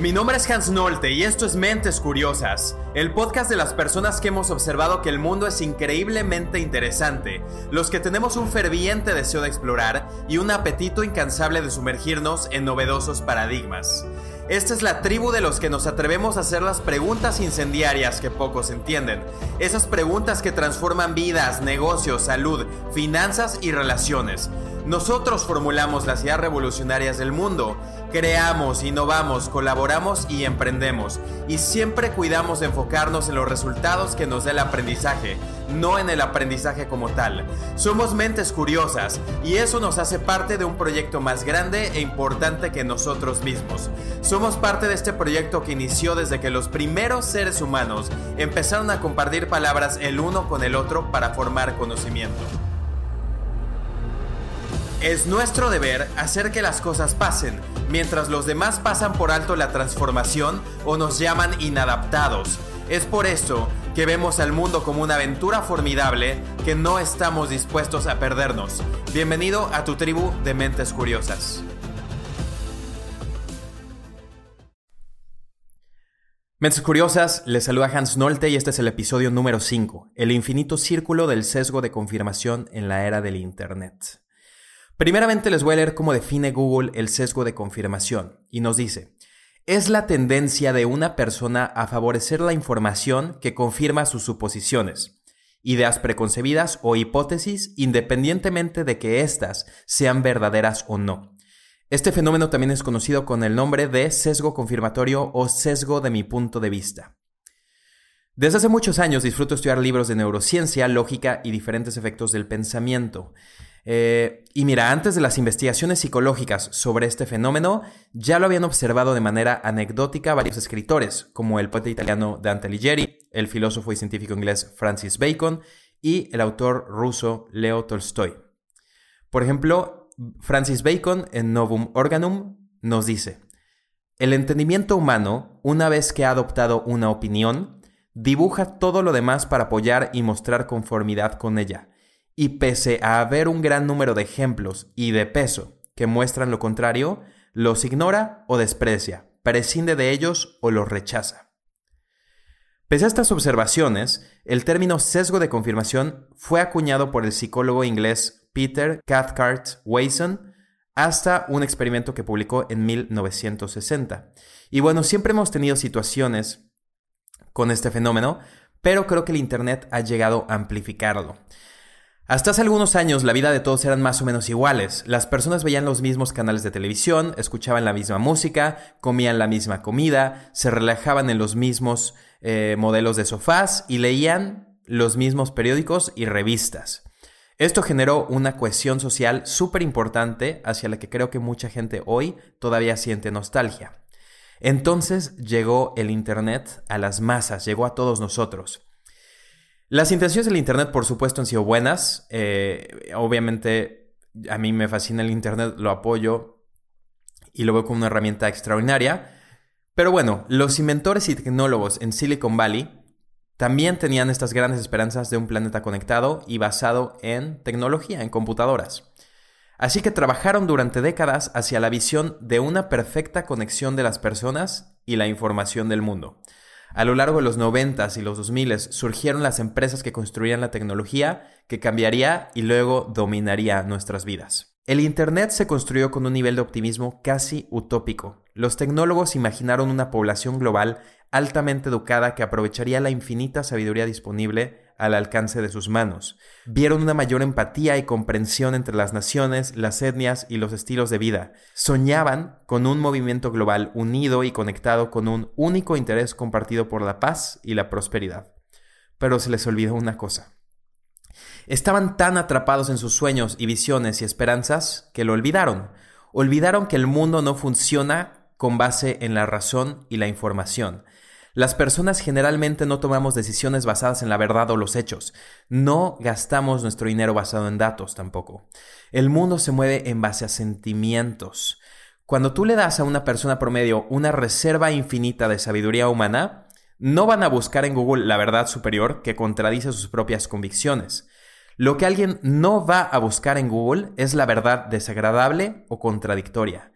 Mi nombre es Hans Nolte y esto es Mentes Curiosas, el podcast de las personas que hemos observado que el mundo es increíblemente interesante, los que tenemos un ferviente deseo de explorar y un apetito incansable de sumergirnos en novedosos paradigmas. Esta es la tribu de los que nos atrevemos a hacer las preguntas incendiarias que pocos entienden. Esas preguntas que transforman vidas, negocios, salud, finanzas y relaciones. Nosotros formulamos las ideas revolucionarias del mundo. Creamos, innovamos, colaboramos y emprendemos. Y siempre cuidamos de enfocarnos en los resultados que nos dé el aprendizaje, no en el aprendizaje como tal. Somos mentes curiosas y eso nos hace parte de un proyecto más grande e importante que nosotros mismos. Somos parte de este proyecto que inició desde que los primeros seres humanos empezaron a compartir palabras el uno con el otro para formar conocimiento. Es nuestro deber hacer que las cosas pasen, mientras los demás pasan por alto la transformación o nos llaman inadaptados. Es por eso que vemos al mundo como una aventura formidable que no estamos dispuestos a perdernos. Bienvenido a tu tribu de mentes curiosas. Mentes Curiosas, les saluda Hans Nolte y este es el episodio número 5, el infinito círculo del sesgo de confirmación en la era del Internet. Primeramente les voy a leer cómo define Google el sesgo de confirmación y nos dice, es la tendencia de una persona a favorecer la información que confirma sus suposiciones, ideas preconcebidas o hipótesis independientemente de que éstas sean verdaderas o no. Este fenómeno también es conocido con el nombre de sesgo confirmatorio o sesgo de mi punto de vista. Desde hace muchos años disfruto estudiar libros de neurociencia, lógica y diferentes efectos del pensamiento. Eh, y mira, antes de las investigaciones psicológicas sobre este fenómeno, ya lo habían observado de manera anecdótica varios escritores, como el poeta italiano Dante Alighieri, el filósofo y científico inglés Francis Bacon y el autor ruso Leo Tolstoy. Por ejemplo, Francis Bacon en Novum Organum nos dice, el entendimiento humano, una vez que ha adoptado una opinión, dibuja todo lo demás para apoyar y mostrar conformidad con ella y pese a haber un gran número de ejemplos y de peso que muestran lo contrario, los ignora o desprecia, prescinde de ellos o los rechaza. Pese a estas observaciones, el término sesgo de confirmación fue acuñado por el psicólogo inglés Peter Cathcart Wason hasta un experimento que publicó en 1960. Y bueno, siempre hemos tenido situaciones con este fenómeno, pero creo que el Internet ha llegado a amplificarlo. Hasta hace algunos años la vida de todos eran más o menos iguales. Las personas veían los mismos canales de televisión, escuchaban la misma música, comían la misma comida, se relajaban en los mismos eh, modelos de sofás y leían los mismos periódicos y revistas. Esto generó una cohesión social súper importante hacia la que creo que mucha gente hoy todavía siente nostalgia. Entonces llegó el Internet a las masas, llegó a todos nosotros. Las intenciones del Internet, por supuesto, han sido buenas. Eh, obviamente, a mí me fascina el Internet, lo apoyo y lo veo como una herramienta extraordinaria. Pero bueno, los inventores y tecnólogos en Silicon Valley también tenían estas grandes esperanzas de un planeta conectado y basado en tecnología, en computadoras. Así que trabajaron durante décadas hacia la visión de una perfecta conexión de las personas y la información del mundo. A lo largo de los 90 y los 2000 surgieron las empresas que construían la tecnología que cambiaría y luego dominaría nuestras vidas. El Internet se construyó con un nivel de optimismo casi utópico. Los tecnólogos imaginaron una población global altamente educada que aprovecharía la infinita sabiduría disponible al alcance de sus manos. Vieron una mayor empatía y comprensión entre las naciones, las etnias y los estilos de vida. Soñaban con un movimiento global unido y conectado con un único interés compartido por la paz y la prosperidad. Pero se les olvidó una cosa. Estaban tan atrapados en sus sueños y visiones y esperanzas que lo olvidaron. Olvidaron que el mundo no funciona con base en la razón y la información. Las personas generalmente no tomamos decisiones basadas en la verdad o los hechos. No gastamos nuestro dinero basado en datos tampoco. El mundo se mueve en base a sentimientos. Cuando tú le das a una persona promedio una reserva infinita de sabiduría humana, no van a buscar en Google la verdad superior que contradice sus propias convicciones. Lo que alguien no va a buscar en Google es la verdad desagradable o contradictoria.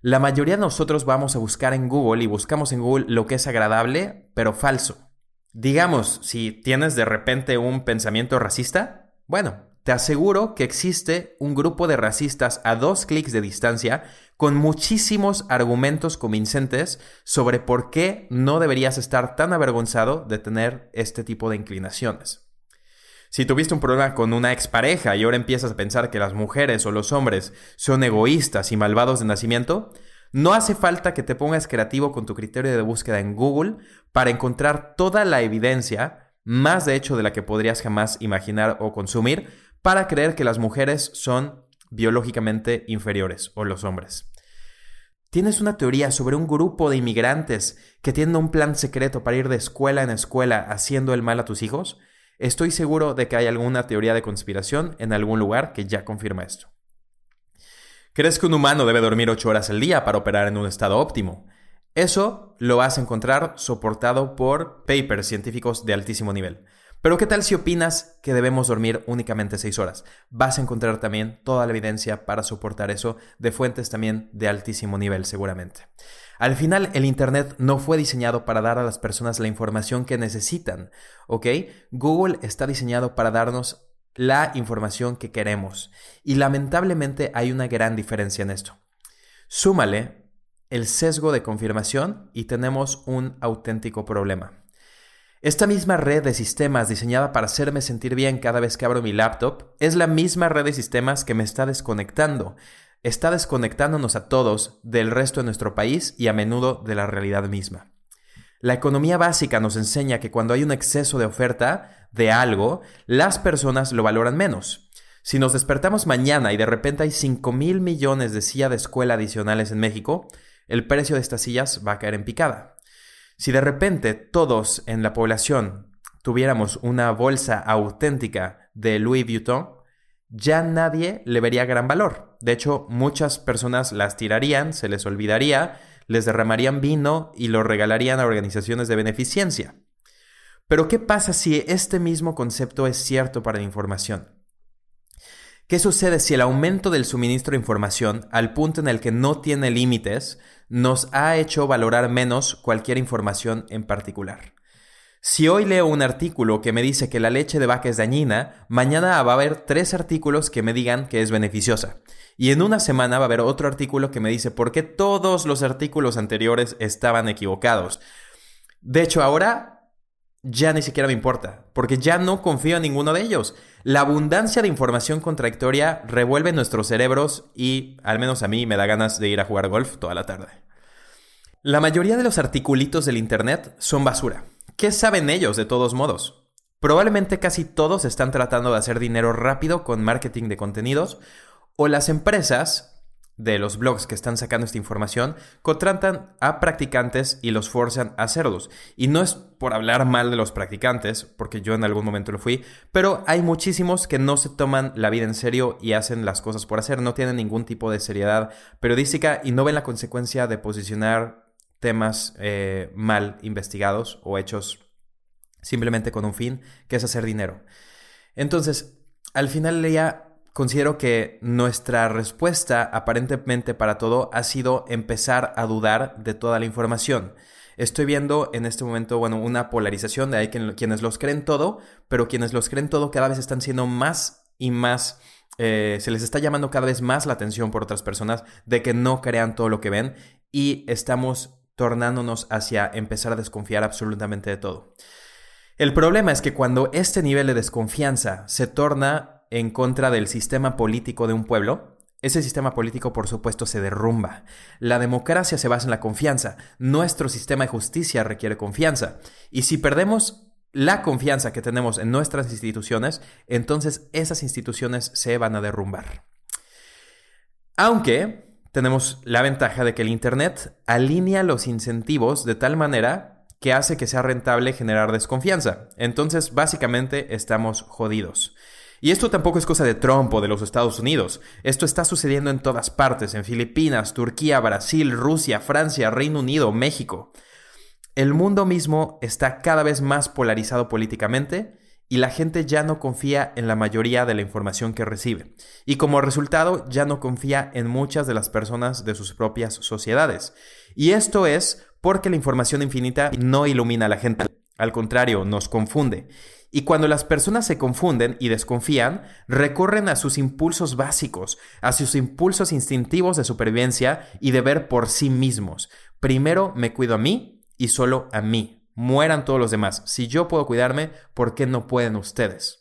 La mayoría de nosotros vamos a buscar en Google y buscamos en Google lo que es agradable, pero falso. Digamos, si tienes de repente un pensamiento racista, bueno, te aseguro que existe un grupo de racistas a dos clics de distancia con muchísimos argumentos convincentes sobre por qué no deberías estar tan avergonzado de tener este tipo de inclinaciones. Si tuviste un problema con una expareja y ahora empiezas a pensar que las mujeres o los hombres son egoístas y malvados de nacimiento, no hace falta que te pongas creativo con tu criterio de búsqueda en Google para encontrar toda la evidencia, más de hecho de la que podrías jamás imaginar o consumir, para creer que las mujeres son biológicamente inferiores o los hombres. ¿Tienes una teoría sobre un grupo de inmigrantes que tienen un plan secreto para ir de escuela en escuela haciendo el mal a tus hijos? Estoy seguro de que hay alguna teoría de conspiración en algún lugar que ya confirma esto. ¿Crees que un humano debe dormir 8 horas al día para operar en un estado óptimo? Eso lo vas a encontrar soportado por papers científicos de altísimo nivel. Pero ¿qué tal si opinas que debemos dormir únicamente 6 horas? Vas a encontrar también toda la evidencia para soportar eso de fuentes también de altísimo nivel seguramente. Al final, el Internet no fue diseñado para dar a las personas la información que necesitan, ¿ok? Google está diseñado para darnos la información que queremos. Y lamentablemente hay una gran diferencia en esto. Súmale el sesgo de confirmación y tenemos un auténtico problema. Esta misma red de sistemas diseñada para hacerme sentir bien cada vez que abro mi laptop es la misma red de sistemas que me está desconectando. Está desconectándonos a todos del resto de nuestro país y a menudo de la realidad misma. La economía básica nos enseña que cuando hay un exceso de oferta de algo, las personas lo valoran menos. Si nos despertamos mañana y de repente hay 5 mil millones de sillas de escuela adicionales en México, el precio de estas sillas va a caer en picada. Si de repente todos en la población tuviéramos una bolsa auténtica de Louis Vuitton, ya nadie le vería gran valor. De hecho, muchas personas las tirarían, se les olvidaría, les derramarían vino y lo regalarían a organizaciones de beneficencia. Pero ¿qué pasa si este mismo concepto es cierto para la información? ¿Qué sucede si el aumento del suministro de información, al punto en el que no tiene límites, nos ha hecho valorar menos cualquier información en particular? Si hoy leo un artículo que me dice que la leche de vaca es dañina, mañana va a haber tres artículos que me digan que es beneficiosa. Y en una semana va a haber otro artículo que me dice por qué todos los artículos anteriores estaban equivocados. De hecho, ahora ya ni siquiera me importa, porque ya no confío en ninguno de ellos. La abundancia de información contradictoria revuelve nuestros cerebros y, al menos a mí, me da ganas de ir a jugar golf toda la tarde. La mayoría de los articulitos del Internet son basura. ¿Qué saben ellos de todos modos? Probablemente casi todos están tratando de hacer dinero rápido con marketing de contenidos o las empresas de los blogs que están sacando esta información contratan a practicantes y los forzan a hacerlos. Y no es por hablar mal de los practicantes, porque yo en algún momento lo fui, pero hay muchísimos que no se toman la vida en serio y hacen las cosas por hacer, no tienen ningún tipo de seriedad periodística y no ven la consecuencia de posicionar temas eh, mal investigados o hechos simplemente con un fin, que es hacer dinero. Entonces, al final leía considero que nuestra respuesta aparentemente para todo ha sido empezar a dudar de toda la información. Estoy viendo en este momento, bueno, una polarización de ahí quienes los creen todo, pero quienes los creen todo cada vez están siendo más y más, eh, se les está llamando cada vez más la atención por otras personas de que no crean todo lo que ven y estamos tornándonos hacia empezar a desconfiar absolutamente de todo. El problema es que cuando este nivel de desconfianza se torna en contra del sistema político de un pueblo, ese sistema político, por supuesto, se derrumba. La democracia se basa en la confianza. Nuestro sistema de justicia requiere confianza. Y si perdemos la confianza que tenemos en nuestras instituciones, entonces esas instituciones se van a derrumbar. Aunque tenemos la ventaja de que el Internet alinea los incentivos de tal manera que hace que sea rentable generar desconfianza. Entonces, básicamente, estamos jodidos. Y esto tampoco es cosa de Trump o de los Estados Unidos. Esto está sucediendo en todas partes, en Filipinas, Turquía, Brasil, Rusia, Francia, Reino Unido, México. El mundo mismo está cada vez más polarizado políticamente y la gente ya no confía en la mayoría de la información que recibe. Y como resultado ya no confía en muchas de las personas de sus propias sociedades. Y esto es porque la información infinita no ilumina a la gente, al contrario, nos confunde. Y cuando las personas se confunden y desconfían, recurren a sus impulsos básicos, a sus impulsos instintivos de supervivencia y de ver por sí mismos. Primero me cuido a mí y solo a mí mueran todos los demás. Si yo puedo cuidarme, ¿por qué no pueden ustedes?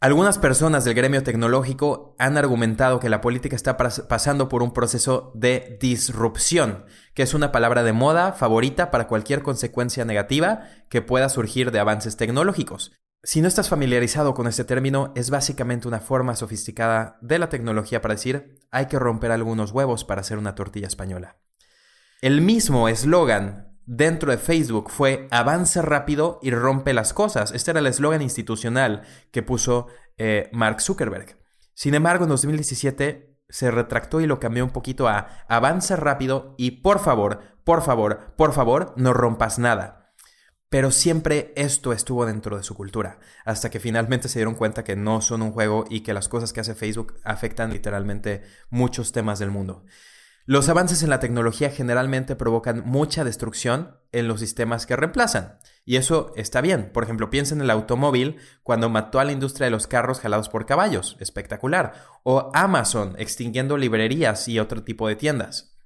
Algunas personas del gremio tecnológico han argumentado que la política está pasando por un proceso de disrupción, que es una palabra de moda favorita para cualquier consecuencia negativa que pueda surgir de avances tecnológicos. Si no estás familiarizado con este término, es básicamente una forma sofisticada de la tecnología para decir hay que romper algunos huevos para hacer una tortilla española. El mismo eslogan dentro de Facebook fue avance rápido y rompe las cosas. Este era el eslogan institucional que puso eh, Mark Zuckerberg. Sin embargo, en 2017 se retractó y lo cambió un poquito a avance rápido y por favor, por favor, por favor, no rompas nada. Pero siempre esto estuvo dentro de su cultura, hasta que finalmente se dieron cuenta que no son un juego y que las cosas que hace Facebook afectan literalmente muchos temas del mundo. Los avances en la tecnología generalmente provocan mucha destrucción en los sistemas que reemplazan. Y eso está bien. Por ejemplo, piensa en el automóvil cuando mató a la industria de los carros jalados por caballos. Espectacular. O Amazon extinguiendo librerías y otro tipo de tiendas.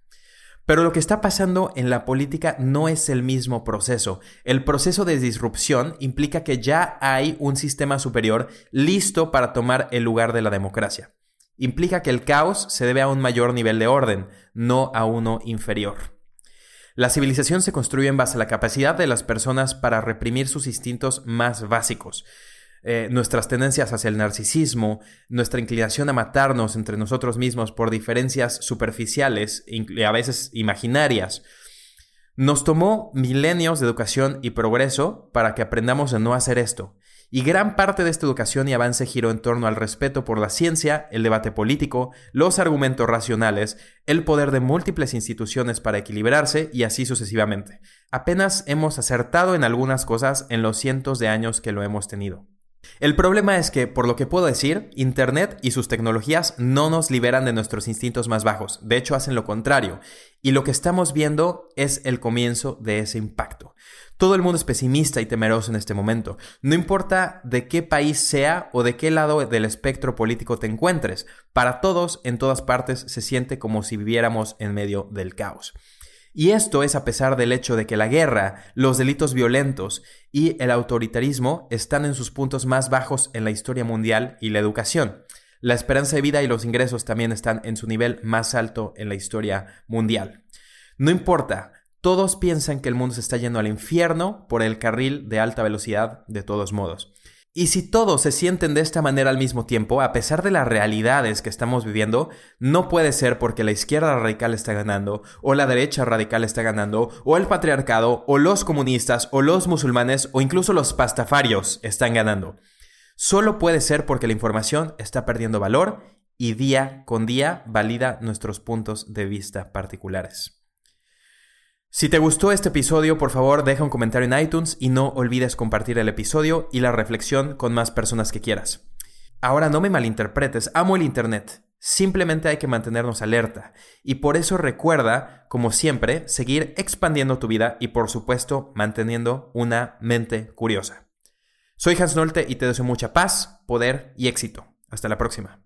Pero lo que está pasando en la política no es el mismo proceso. El proceso de disrupción implica que ya hay un sistema superior listo para tomar el lugar de la democracia implica que el caos se debe a un mayor nivel de orden, no a uno inferior. La civilización se construye en base a la capacidad de las personas para reprimir sus instintos más básicos. Eh, nuestras tendencias hacia el narcisismo, nuestra inclinación a matarnos entre nosotros mismos por diferencias superficiales a veces imaginarias. Nos tomó milenios de educación y progreso para que aprendamos a no hacer esto. Y gran parte de esta educación y avance giró en torno al respeto por la ciencia, el debate político, los argumentos racionales, el poder de múltiples instituciones para equilibrarse y así sucesivamente. Apenas hemos acertado en algunas cosas en los cientos de años que lo hemos tenido. El problema es que, por lo que puedo decir, Internet y sus tecnologías no nos liberan de nuestros instintos más bajos, de hecho hacen lo contrario, y lo que estamos viendo es el comienzo de ese impacto. Todo el mundo es pesimista y temeroso en este momento. No importa de qué país sea o de qué lado del espectro político te encuentres, para todos en todas partes se siente como si viviéramos en medio del caos. Y esto es a pesar del hecho de que la guerra, los delitos violentos y el autoritarismo están en sus puntos más bajos en la historia mundial y la educación. La esperanza de vida y los ingresos también están en su nivel más alto en la historia mundial. No importa, todos piensan que el mundo se está yendo al infierno por el carril de alta velocidad de todos modos. Y si todos se sienten de esta manera al mismo tiempo, a pesar de las realidades que estamos viviendo, no puede ser porque la izquierda radical está ganando, o la derecha radical está ganando, o el patriarcado, o los comunistas, o los musulmanes, o incluso los pastafarios están ganando. Solo puede ser porque la información está perdiendo valor y día con día valida nuestros puntos de vista particulares. Si te gustó este episodio, por favor deja un comentario en iTunes y no olvides compartir el episodio y la reflexión con más personas que quieras. Ahora no me malinterpretes, amo el Internet. Simplemente hay que mantenernos alerta. Y por eso recuerda, como siempre, seguir expandiendo tu vida y por supuesto manteniendo una mente curiosa. Soy Hans Nolte y te deseo mucha paz, poder y éxito. Hasta la próxima.